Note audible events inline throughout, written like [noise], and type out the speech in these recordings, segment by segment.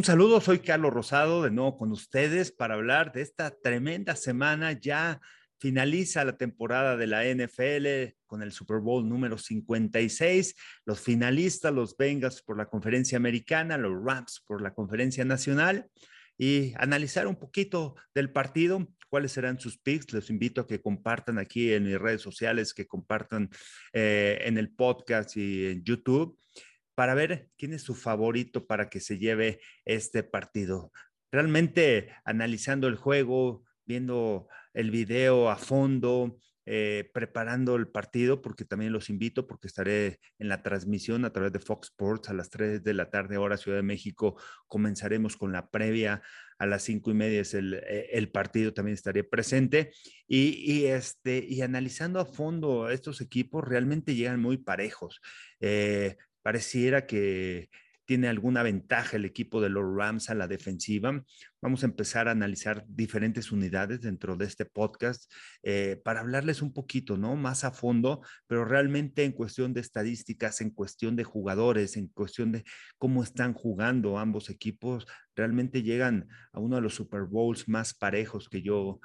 Un saludo, soy Carlos Rosado, de nuevo con ustedes para hablar de esta tremenda semana. Ya finaliza la temporada de la NFL con el Super Bowl número 56. Los finalistas, los Bengals por la conferencia americana, los Rams por la conferencia nacional. Y analizar un poquito del partido, cuáles serán sus picks. Les invito a que compartan aquí en mis redes sociales, que compartan eh, en el podcast y en YouTube para ver quién es su favorito para que se lleve este partido. Realmente analizando el juego, viendo el video a fondo, eh, preparando el partido, porque también los invito, porque estaré en la transmisión a través de Fox Sports a las 3 de la tarde, hora Ciudad de México. Comenzaremos con la previa a las cinco y media es el, eh, partido, también estaré presente. Y, este, y analizando a fondo estos equipos, realmente llegan muy parejos. Eh, pareciera que tiene alguna ventaja el equipo de los Rams a la defensiva. Vamos a empezar a analizar diferentes unidades dentro de este podcast eh, para hablarles un poquito, ¿no? Más a fondo, pero realmente en cuestión de estadísticas, en cuestión de jugadores, en cuestión de cómo están jugando ambos equipos, realmente llegan a uno de los Super Bowls más parejos que yo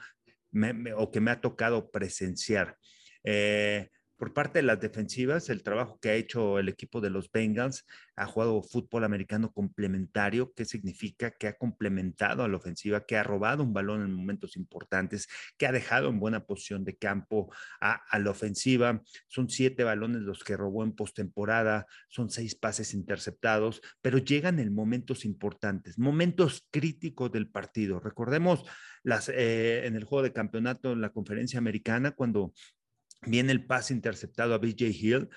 o que me ha tocado presenciar. Eh, por parte de las defensivas, el trabajo que ha hecho el equipo de los Bengals ha jugado fútbol americano complementario, que significa que ha complementado a la ofensiva, que ha robado un balón en momentos importantes, que ha dejado en buena posición de campo a, la ofensiva. Son siete balones los que robó en postemporada, son seis pases interceptados, pero llegan en momentos importantes, momentos críticos del partido. Recordemos las, eh, en el juego de campeonato en la conferencia americana, cuando viene el pase interceptado a BJ Hill.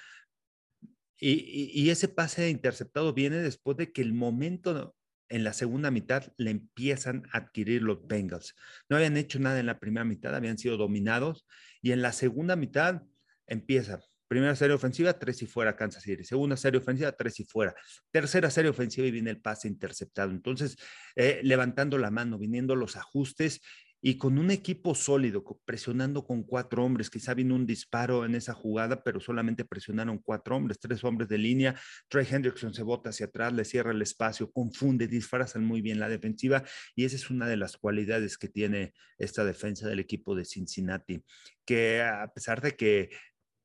Y, ese pase interceptado viene después de que el momento en la segunda mitad le empiezan a adquirir los Bengals. No habían hecho nada en la primera mitad, habían sido dominados. Y en la segunda mitad empieza. Primera serie ofensiva, tres y fuera Kansas City. Segunda serie ofensiva, tres y fuera. Tercera serie ofensiva y viene el pase interceptado. Entonces, eh, levantando la mano, viniendo los ajustes y con un equipo sólido, presionando con cuatro hombres, quizá vino un disparo en esa jugada, pero solamente presionaron cuatro hombres, tres hombres de línea. Trey Hendrickson se bota hacia atrás, le cierra el espacio, confunde, disfrazan muy bien la defensiva y esa es una de las cualidades que tiene esta defensa del equipo de Cincinnati, que a pesar de que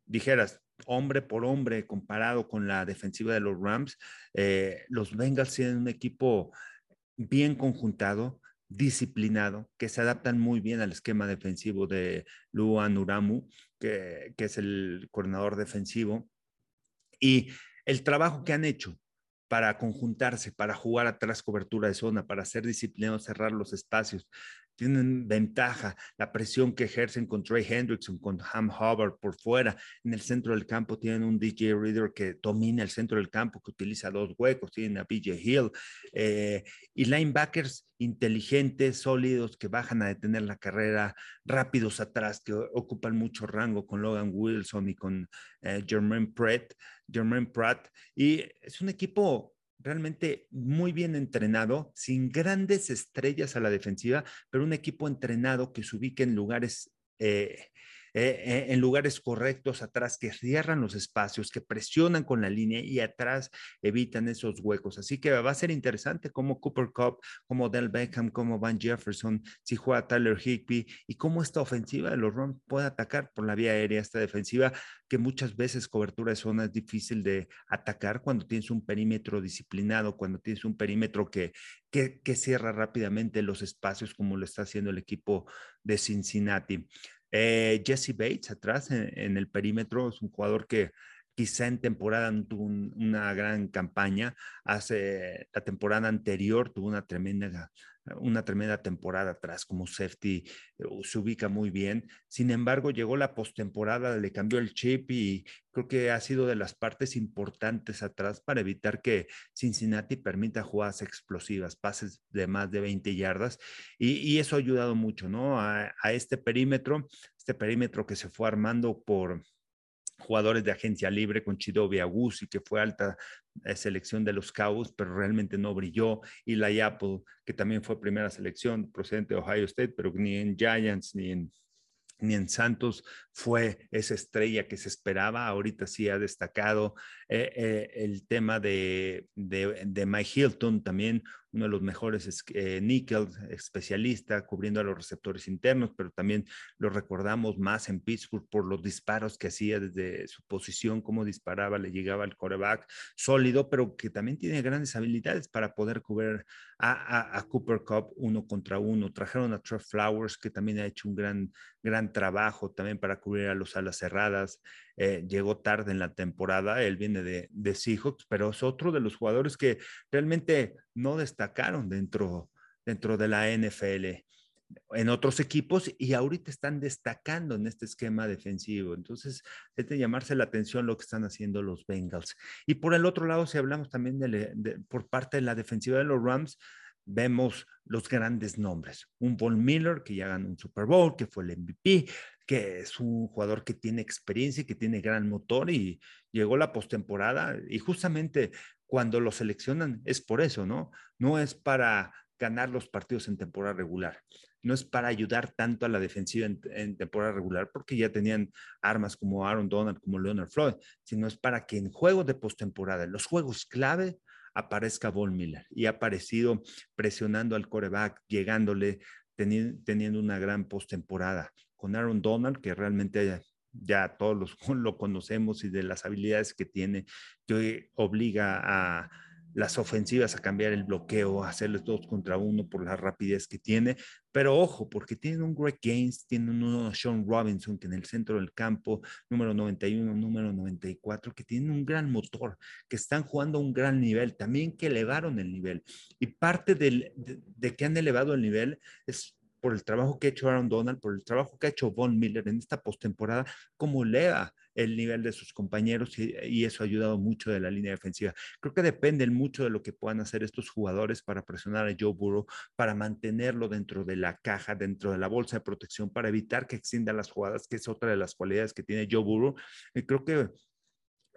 dijeras, hombre por hombre comparado con la defensiva de los Rams, eh, los Bengals tienen un equipo bien conjuntado, disciplinado, que se adaptan muy bien al esquema defensivo de Luan Uramu, que, que es el coordinador defensivo. Y el trabajo que han hecho para conjuntarse, para jugar atrás cobertura de zona, para ser disciplinados, cerrar los espacios, tienen ventaja, la presión que ejercen con Trey Hendrickson, con Ham Hubbard por fuera. En el centro del campo tienen un DJ Reader que domina el centro del campo, que utiliza dos huecos, tienen a BJ Hill eh, y linebackers inteligentes, sólidos, que bajan a detener la carrera, rápidos atrás, que ocupan mucho rango con Logan Wilson y con eh, Pratt. Jermaine Pratt. Y es un equipo realmente muy bien entrenado, sin grandes estrellas a la defensiva, pero un equipo entrenado que se ubique en lugares eh, eh, eh, en lugares correctos atrás, que cierran los espacios, que presionan con la línea y atrás evitan esos huecos. Así que va a ser interesante cómo Cooper Cup, como Del Beckham, como Van Jefferson, si juega Tyler Higby y cómo esta ofensiva de los Rams puede atacar por la vía aérea, esta defensiva que muchas veces cobertura de zona es difícil de atacar cuando tienes un perímetro disciplinado, cuando tienes un perímetro que, que, que cierra rápidamente los espacios como lo está haciendo el equipo de Cincinnati. Eh, Jesse Bates atrás en, el perímetro es un jugador que quizá en temporada no tuvo una gran campaña. Hace la temporada anterior tuvo una tremenda una tremenda temporada atrás como safety, eh, se ubica muy bien. Sin embargo, llegó la postemporada, le cambió el chip y creo que ha sido de las partes importantes atrás para evitar que Cincinnati permita jugadas explosivas, pases de más de 20 yardas y, eso ha ayudado mucho, ¿no? A, a este perímetro, este perímetro que se fue armando por jugadores de agencia libre con Chidobe Agusi, que fue alta eh, selección de los Cowboys, pero realmente no brilló, y la Apple, que también fue primera selección procedente de Ohio State, pero ni en Giants ni en, ni en Santos fue esa estrella que se esperaba. Ahorita sí ha destacado eh, eh, el tema de, de, Mike Hilton, también uno de los mejores eh, nickel, especialista, cubriendo a los receptores internos, pero también lo recordamos más en Pittsburgh por los disparos que hacía desde su posición, cómo disparaba, le llegaba al coreback sólido, pero que también tiene grandes habilidades para poder cubrir a, a, Cooper Cup uno contra uno. Trajeron a Trev Flowers, que también ha hecho un gran, gran trabajo también para cubrir a los alas cerradas. Eh, llegó tarde en la temporada, él viene de, de Seahawks, pero es otro de los jugadores que realmente no destacaron dentro, dentro de la NFL en otros equipos y ahorita están destacando en este esquema defensivo. Entonces, es de llamarse la atención lo que están haciendo los Bengals. Y por el otro lado, si hablamos también de, por parte de la defensiva de los Rams, vemos los grandes nombres. Un Von Miller que ya ganó un Super Bowl, que fue el MVP, que es un jugador que tiene experiencia y que tiene gran motor y llegó la postemporada y justamente cuando lo seleccionan es por eso, ¿no? No es para ganar los partidos en temporada regular, no es para ayudar tanto a la defensiva en, temporada regular porque ya tenían armas como Aaron Donald, como Leonard Floyd, sino es para que en juegos de postemporada, en los juegos clave, aparezca Von Miller y ha aparecido presionando al coreback, llegándole, teniendo una gran postemporada con Aaron Donald, que realmente ya todos los, [laughs] lo conocemos y de las habilidades que tiene, que obliga a las ofensivas a cambiar el bloqueo, a hacerles dos contra uno por la rapidez que tiene. Pero ojo, porque tienen un Greg Gaines, tienen uno Sean Robinson, que en el centro del campo, número 91, número 94, que tienen un gran motor, que están jugando a un gran nivel, también que elevaron el nivel. Y parte del, de, de que han elevado el nivel es por el trabajo que ha hecho Aaron Donald, por el trabajo que ha hecho Von Miller en esta postemporada, como lea el nivel de sus compañeros y, eso ha ayudado mucho de la línea defensiva. Creo que depende mucho de lo que puedan hacer estos jugadores para presionar a Joe Burrow, para mantenerlo dentro de la caja, dentro de la bolsa de protección, para evitar que extienda las jugadas, que es otra de las cualidades que tiene Joe Burrow. Y creo que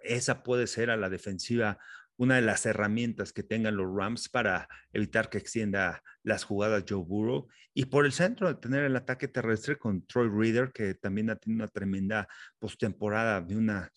esa puede ser a la defensiva una de las herramientas que tengan los Rams para evitar que extienda las jugadas Joe Burrow. Y por el centro, tener el ataque terrestre con Troy Reader, que también ha tenido una tremenda postemporada de una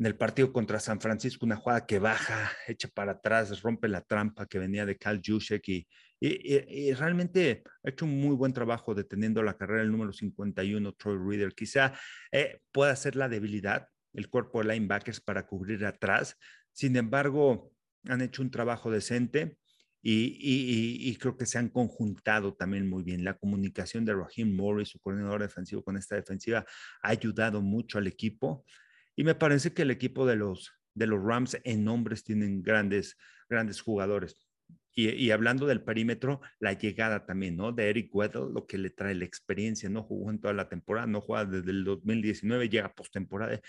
en el partido contra San Francisco, una jugada que baja, echa para atrás, rompe la trampa que venía de Cal Juszczyk y, realmente ha hecho un muy buen trabajo deteniendo la carrera el número 51, Troy Reader. Quizá eh, pueda ser la debilidad, el cuerpo de linebackers para cubrir atrás, sin embargo, han hecho un trabajo decente y, creo que se han conjuntado también muy bien. La comunicación de Raheem Morris, su coordinador defensivo con esta defensiva, ha ayudado mucho al equipo. Y me parece que el equipo de los, de los Rams en nombres tienen grandes, grandes jugadores. Y, hablando del perímetro, la llegada también, ¿no? De Eric Weddle, lo que le trae la experiencia, no jugó en toda la temporada, no juega desde el 2019, llega postemporada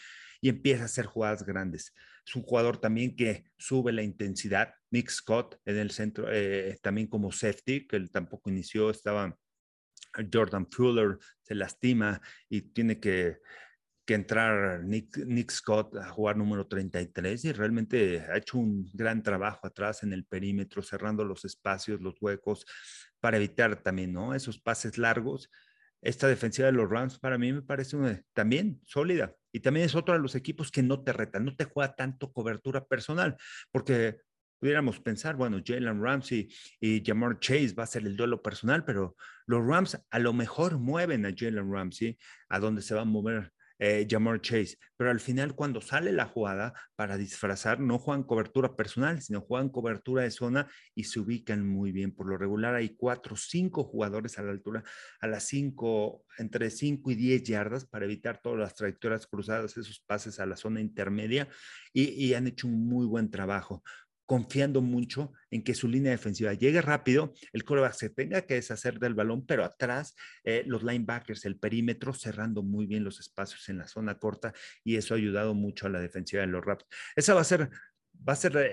y empieza a hacer jugadas grandes. Es un jugador también que sube la intensidad. Nick Scott en el centro, eh, también como safety, que él tampoco inició, estaba Jordan Fuller, se lastima y tiene que que entrar Nick, Nick, Scott a jugar número 33 y realmente ha hecho un gran trabajo atrás en el perímetro, cerrando los espacios, los huecos, para evitar también, ¿no? Esos pases largos. Esta defensiva de los Rams para mí me parece también sólida y también es otro de los equipos que no te reta, no te juega tanto cobertura personal, porque pudiéramos pensar, bueno, Jalen Ramsey y Jamar Chase va a ser el duelo personal, pero los Rams a lo mejor mueven a Jalen Ramsey a donde se va a mover eh, Chase, pero al final cuando sale la jugada para disfrazar, no juegan cobertura personal, sino juegan cobertura de zona y se ubican muy bien. Por lo regular hay cuatro, cinco jugadores a la altura, a las cinco, entre cinco y diez yardas para evitar todas las trayectorias cruzadas, esos pases a la zona intermedia y, y han hecho un muy buen trabajo confiando mucho en que su línea defensiva llegue rápido, el coreback se tenga que deshacer del balón, pero atrás eh, los linebackers, el perímetro, cerrando muy bien los espacios en la zona corta y eso ha ayudado mucho a la defensiva de los Raps. Esa va a ser va a ser eh,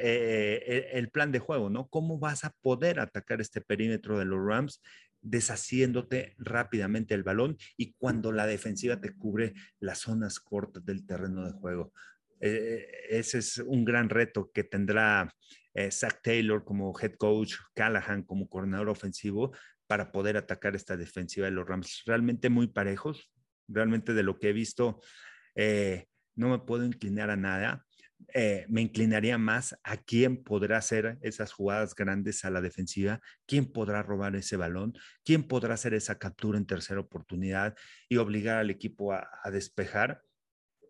eh, el plan de juego, ¿no? ¿Cómo vas a poder atacar este perímetro de los Rams deshaciéndote rápidamente el balón y cuando la defensiva te cubre las zonas cortas del terreno de juego? Eh, ese es un gran reto que tendrá eh, Zach Taylor como head coach, Callahan como coordinador ofensivo para poder atacar esta defensiva de los Rams. Realmente muy parejos. Realmente de lo que he visto, eh, no me puedo inclinar a nada. Me inclinaría más a quién podrá hacer esas jugadas grandes a la defensiva, quién podrá robar ese balón, quién podrá hacer esa captura en tercera oportunidad y obligar al equipo a despejar.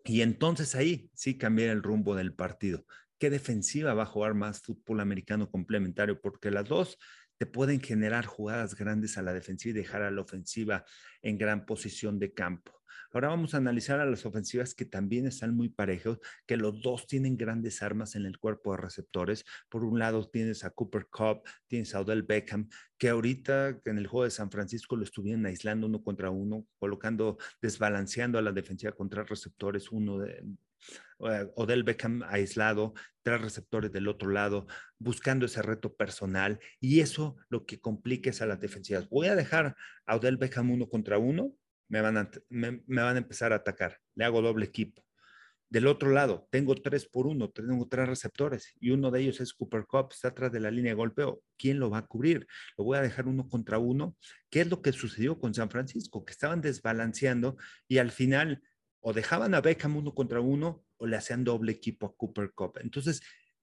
Y entonces ahí sí cambiar el rumbo del partido. ¿Qué defensiva va a jugar más fútbol americano complementario? Porque las dos te pueden generar jugadas grandes a la defensiva y dejar a la ofensiva en gran posición de campo. Ahora vamos a analizar a las ofensivas que también están muy parejos, que los dos tienen grandes armas en el cuerpo de receptores. Por un lado tienes a Cooper Cup, tienes a Odell Beckham, que ahorita en el juego de San Francisco lo estuvieron aislando uno contra uno, colocando, desbalanceando a la defensiva contra receptores, uno de, Odell Beckham aislado, tres receptores del otro lado, buscando ese reto personal y eso lo que complica es a las defensivas. Voy a dejar a Odell Beckham uno contra uno me van, a, me, van a empezar a atacar. Le hago doble equipo. Del otro lado, tengo tres por uno, tengo tres receptores y uno de ellos es Cooper Cup, está atrás de la línea de golpeo. ¿Quién lo va a cubrir? Lo voy a dejar uno contra uno. ¿Qué es lo que sucedió con San Francisco? Que estaban desbalanceando y al final o dejaban a Beckham uno contra uno o le hacían doble equipo a Cooper Cup. Entonces,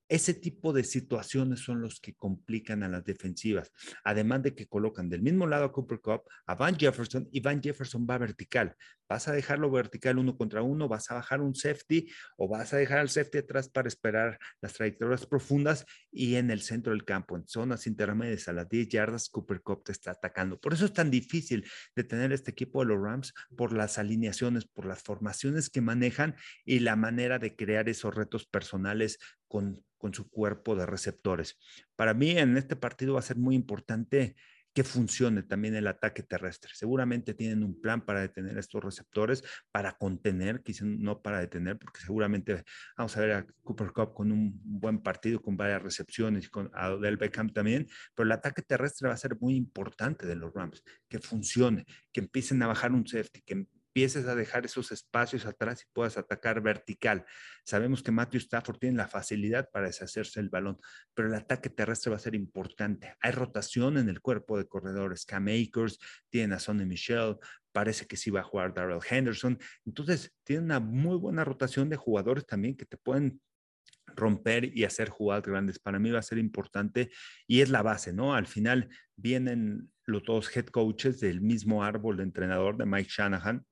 ese tipo de situaciones son los que complican a las defensivas. Además de que colocan del mismo lado a Cooper Cup, a Van Jefferson y Van Jefferson va vertical. Vas a dejarlo vertical uno contra uno, vas a bajar un safety o vas a dejar al safety atrás para esperar las trayectorias profundas y en el centro del campo, en zonas intermedias a las 10 yardas, Cooper Cup te está atacando. Por eso es tan difícil de tener este equipo de los Rams por las alineaciones, por las formaciones que manejan y la manera de crear esos retos personales con con su cuerpo de receptores. Para mí en este partido va a ser muy importante que funcione también el ataque terrestre. Seguramente tienen un plan para detener estos receptores, para contener, quizás no para detener, porque seguramente vamos a ver a Cooper Cup con un buen partido, con varias recepciones, con a Beckham también, pero el ataque terrestre va a ser muy importante de los Rams, que funcione, que empiecen a bajar un safety, que empieces a dejar esos espacios atrás y puedas atacar vertical. Sabemos que Matthew Stafford tiene la facilidad para deshacerse el balón, pero el ataque terrestre va a ser importante. Hay rotación en el cuerpo de corredores. Cam Akers, tienen a Sonny Michelle, parece que sí va a jugar Darrell Henderson. Entonces, tiene una muy buena rotación de jugadores también que te pueden romper y hacer jugadas grandes. Para mí va a ser importante y es la base, ¿no? Al final vienen los dos head coaches del mismo árbol de entrenador de Mike Shanahan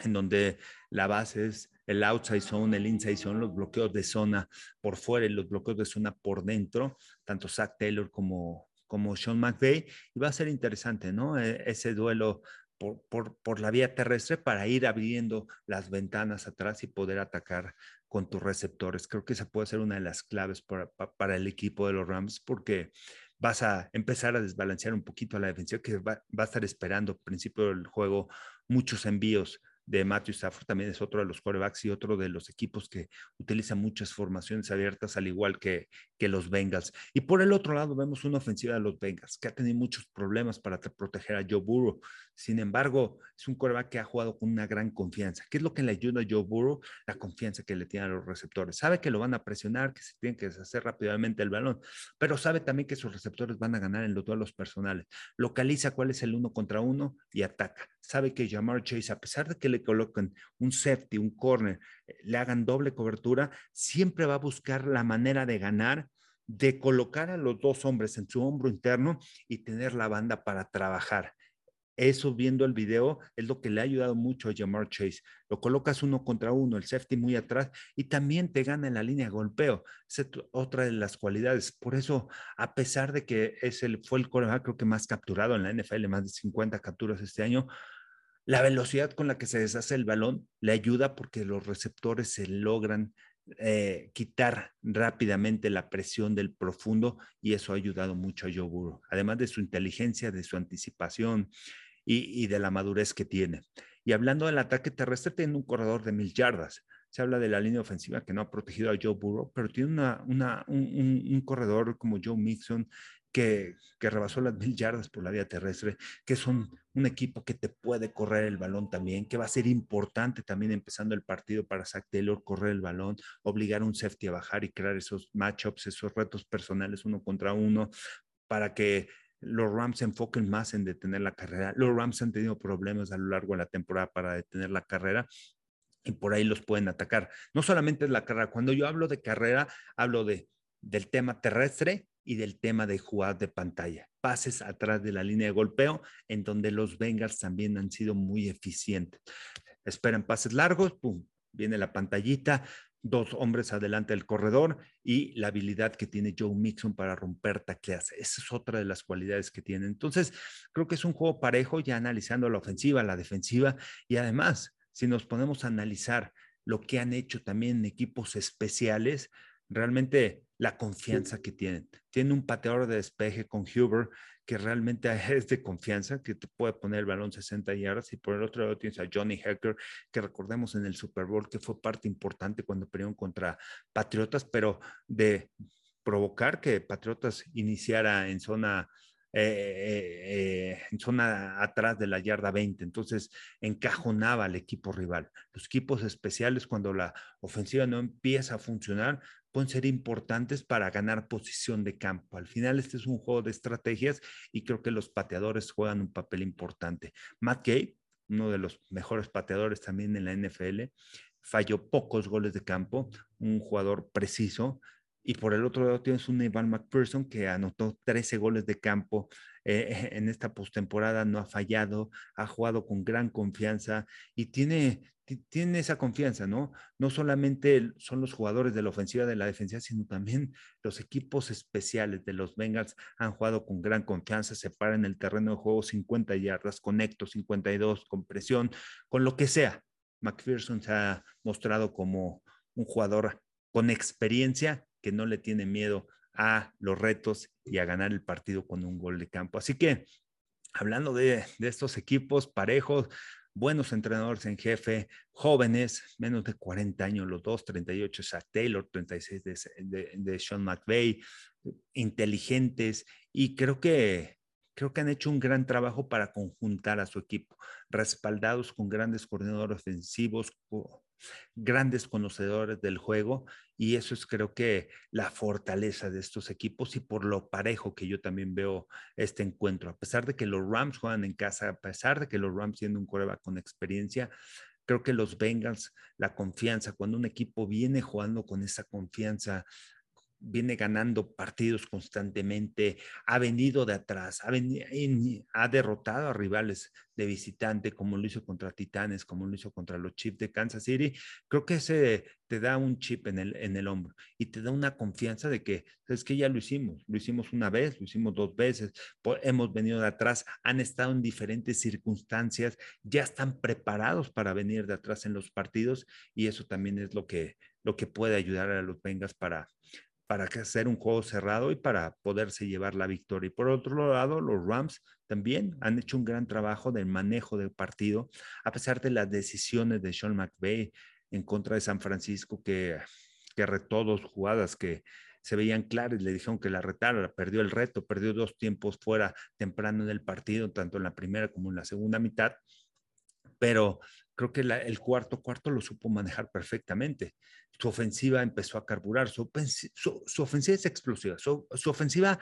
en donde la base es el outside zone, el inside zone, los bloqueos de zona por fuera y los bloqueos de zona por dentro, tanto Zach Taylor como, como Sean McVay. Y va a ser interesante, ¿no? E, ese duelo por, por, por, la vía terrestre para ir abriendo las ventanas atrás y poder atacar con tus receptores. Creo que esa puede ser una de las claves para, para el equipo de los Rams porque vas a empezar a desbalancear un poquito a la defensiva que va, va a estar esperando al principio del juego muchos envíos de Matthew Stafford, también es otro de los quarterbacks y otro de los equipos que utiliza muchas formaciones abiertas, al igual que, que los Bengals. Y por el otro lado vemos una ofensiva de los Bengals, que ha tenido muchos problemas para proteger a Joe Burrow. Sin embargo, es un quarterback que ha jugado con una gran confianza. ¿Qué es lo que le ayuda a Joe Burrow? La confianza que le tiene a los receptores. Sabe que lo van a presionar, que se tienen que deshacer rápidamente el balón, pero sabe también que sus receptores van a ganar en los duelos personales. Localiza cuál es el uno contra uno y ataca. Sabe que Jamar Chase, a pesar de que le coloquen un safety, un corner, eh, le hagan doble cobertura, siempre va a buscar la manera de ganar de colocar a los dos hombres en su hombro interno y tener la banda para trabajar. Eso viendo el video es lo que le ha ayudado mucho a Jamar Chase. Lo colocas uno contra uno, el safety muy atrás y también te gana en la línea de golpeo. es otra de las cualidades. Por eso, a pesar de que es el, fue el coreback creo que más capturado en la NFL, más de 50 capturas este año, la velocidad con la que se deshace el balón le ayuda porque los receptores se logran eh, quitar rápidamente la presión del profundo y eso ha ayudado mucho a Joe Burrow, además de su inteligencia, de su anticipación y, de la madurez que tiene. Y hablando del ataque terrestre, tiene un corredor de mil yardas. Se habla de la línea ofensiva que no ha protegido a Joe Burrow, pero tiene una, un, corredor como Joe Mixon que, que, rebasó las mil yardas por la vía terrestre, que es un, un, equipo que te puede correr el balón también, que va a ser importante también empezando el partido para Zach Taylor, correr el balón, obligar a un safety a bajar y crear esos matchups, esos retos personales uno contra uno, para que los Rams se enfoquen más en detener la carrera. Los Rams han tenido problemas a lo largo de la temporada para detener la carrera y por ahí los pueden atacar. No solamente es la carrera, cuando yo hablo de carrera, hablo de, del tema terrestre y del tema de jugar de pantalla. Pases atrás de la línea de golpeo, en donde los Bengals también han sido muy eficientes. Esperan pases largos, pum, viene la pantallita, dos hombres adelante del corredor y la habilidad que tiene Joe Mixon para romper tacleas. Esa es otra de las cualidades que tiene. Entonces, creo que es un juego parejo, ya analizando la ofensiva, la defensiva y además, si nos ponemos a analizar lo que han hecho también en equipos especiales, realmente la confianza que tienen. Tiene un pateador de despeje con Huber que realmente [laughs] es de confianza, que te puede poner el balón 60 yardas, y por el otro lado tienes a Johnny Hacker, que recordemos en el Super Bowl que fue parte importante cuando perdieron contra Patriotas, pero de provocar que Patriotas iniciara en zona eh, eh, en zona atrás de la yarda 20. Entonces encajonaba al equipo rival. Los equipos especiales, cuando la ofensiva no empieza a funcionar, pueden ser importantes para ganar posición de campo. Al final, este es un juego de estrategias y creo que los pateadores juegan un papel importante. Matt Gay, uno de los mejores pateadores también en la NFL, falló pocos goles de campo, un jugador preciso, y por el otro lado tienes un Ivan McPherson que anotó 13 goles de campo eh, en esta postemporada, no ha fallado, ha jugado con gran confianza y tiene, tiene esa confianza, ¿no? No solamente son los jugadores de la ofensiva, de la defensiva, sino también los equipos especiales de los Bengals han jugado con gran confianza, se paran el terreno de juego 50 yardas, conecto 52, con presión, con lo que sea. McPherson se ha mostrado como un jugador con experiencia que no le tiene miedo a los retos y a ganar el partido con un gol de campo. Así que, hablando de, estos equipos parejos, buenos entrenadores en jefe, jóvenes, menos de 40 años los dos, 38 Zach Taylor, 36 de, de, Sean McVay, inteligentes y creo que creo que han hecho un gran trabajo para conjuntar a su equipo, respaldados con grandes coordinadores ofensivos, grandes conocedores del juego y eso es creo que la fortaleza de estos equipos y por lo parejo que yo también veo este encuentro. A pesar de que los Rams juegan en casa, a pesar de que los Rams tienen un coreback con experiencia, creo que los Bengals, la confianza, cuando un equipo viene jugando con esa confianza, viene ganando partidos constantemente, ha venido de atrás, ha, ha, derrotado a rivales de visitante, como lo hizo contra Titanes, como lo hizo contra los Chiefs de Kansas City. Creo que ese te da un chip en el, en el hombro y te da una confianza de que es que ya lo hicimos, lo hicimos una vez, lo hicimos dos veces, hemos venido de atrás, han estado en diferentes circunstancias, ya están preparados para venir de atrás en los partidos y eso también es lo que, lo que puede ayudar a los Vengas para para hacer un juego cerrado y para poderse llevar la victoria. Y por otro lado, los Rams también han hecho un gran trabajo del manejo del partido, a pesar de las decisiones de Sean McVay en contra de San Francisco, que, que retó dos jugadas que se veían claras, le dijeron que la retara, perdió el reto, perdió dos tiempos fuera temprano en el partido, tanto en la primera como en la segunda mitad, pero creo que el cuarto cuarto lo supo manejar perfectamente. Su ofensiva empezó a carburar, su, ofensiva es explosiva, su, ofensiva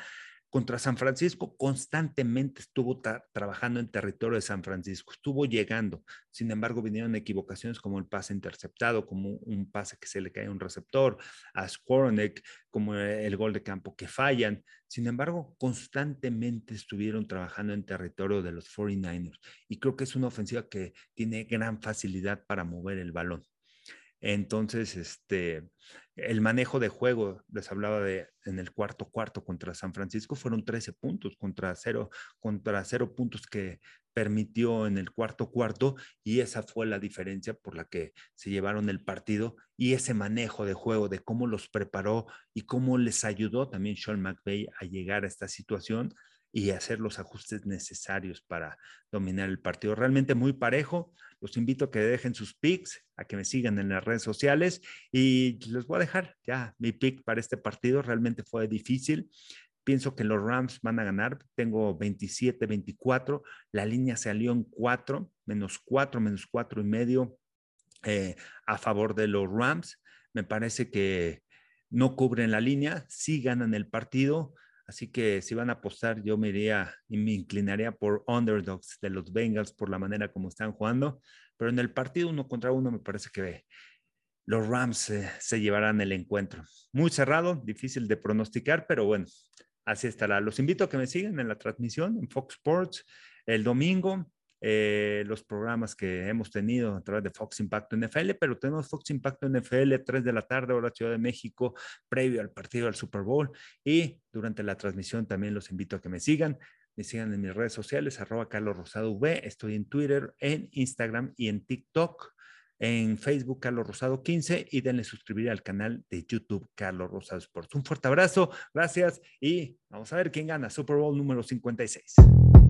contra San Francisco constantemente estuvo trabajando en territorio de San Francisco, estuvo llegando. Sin embargo, vinieron equivocaciones como el pase interceptado, como un pase que se le cae a un receptor, a Skoronek, como el gol de campo que fallan. Sin embargo, constantemente estuvieron trabajando en territorio de los 49ers y creo que es una ofensiva que tiene gran facilidad para mover el balón. Entonces, este, el manejo de juego, les hablaba de en el cuarto cuarto contra San Francisco, fueron 13 puntos contra cero, contra cero puntos que permitió en el cuarto cuarto y esa fue la diferencia por la que se llevaron el partido y ese manejo de juego, de cómo los preparó y cómo les ayudó también Sean McVay a llegar a esta situación y hacer los ajustes necesarios para dominar el partido. Realmente muy parejo. Los invito a que dejen sus picks, a que me sigan en las redes sociales y les voy a dejar ya mi pick para este partido. Realmente fue difícil. Pienso que los Rams van a ganar. Tengo 27, 24. La línea salió en 4, menos 4, menos 4 y medio eh, a favor de los Rams. Me parece que no cubren la línea, sí ganan el partido Así que si van a apostar, yo me iría y me inclinaría por underdogs de los Bengals por la manera como están jugando. Pero en el partido uno contra uno me parece que los Rams se llevarán el encuentro. Muy cerrado, difícil de pronosticar, pero bueno, así estará. Los invito a que me sigan en la transmisión en Fox Sports el domingo. Eh, los programas que hemos tenido a través de Fox Impacto NFL, pero tenemos Fox Impacto NFL 3 de la tarde, hora Ciudad de México, previo al partido del Super Bowl. Y durante la transmisión también los invito a que me sigan. Me sigan en mis redes sociales, arroba Carlos Rosado V. Estoy en Twitter, en Instagram y en TikTok en Facebook Carlos Rosado 15 y denle suscribir al canal de YouTube Carlos Rosado Sports. Un fuerte abrazo, gracias y vamos a ver quién gana Super Bowl número 56.